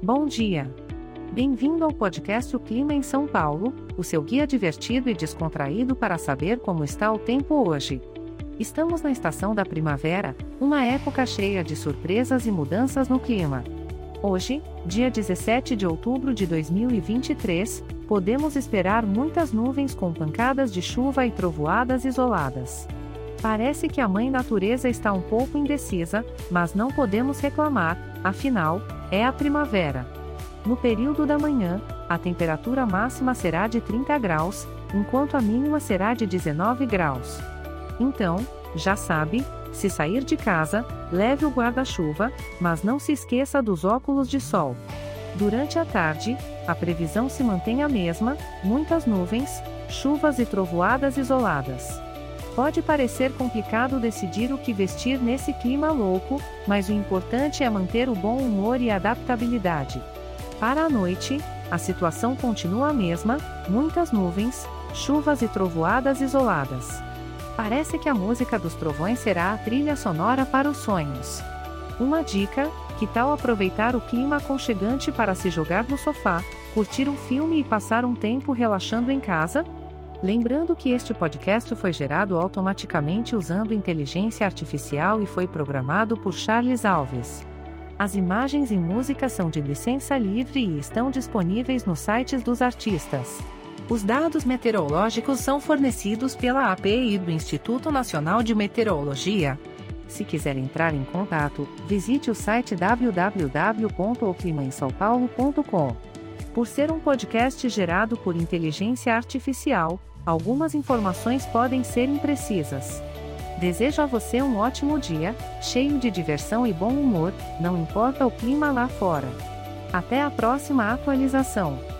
Bom dia. Bem-vindo ao podcast O Clima em São Paulo, o seu guia divertido e descontraído para saber como está o tempo hoje. Estamos na estação da primavera, uma época cheia de surpresas e mudanças no clima. Hoje, dia 17 de outubro de 2023, podemos esperar muitas nuvens com pancadas de chuva e trovoadas isoladas. Parece que a mãe natureza está um pouco indecisa, mas não podemos reclamar, afinal, é a primavera. No período da manhã, a temperatura máxima será de 30 graus, enquanto a mínima será de 19 graus. Então, já sabe, se sair de casa, leve o guarda-chuva, mas não se esqueça dos óculos de sol. Durante a tarde, a previsão se mantém a mesma: muitas nuvens, chuvas e trovoadas isoladas. Pode parecer complicado decidir o que vestir nesse clima louco, mas o importante é manter o bom humor e adaptabilidade. Para a noite, a situação continua a mesma: muitas nuvens, chuvas e trovoadas isoladas. Parece que a música dos trovões será a trilha sonora para os sonhos. Uma dica: que tal aproveitar o clima aconchegante para se jogar no sofá, curtir um filme e passar um tempo relaxando em casa? Lembrando que este podcast foi gerado automaticamente usando inteligência artificial e foi programado por Charles Alves. As imagens e músicas são de licença livre e estão disponíveis nos sites dos artistas. Os dados meteorológicos são fornecidos pela API do Instituto Nacional de Meteorologia. Se quiser entrar em contato, visite o site www.oclimaemsaopaulo.com. Por ser um podcast gerado por inteligência artificial, algumas informações podem ser imprecisas. Desejo a você um ótimo dia, cheio de diversão e bom humor, não importa o clima lá fora. Até a próxima atualização.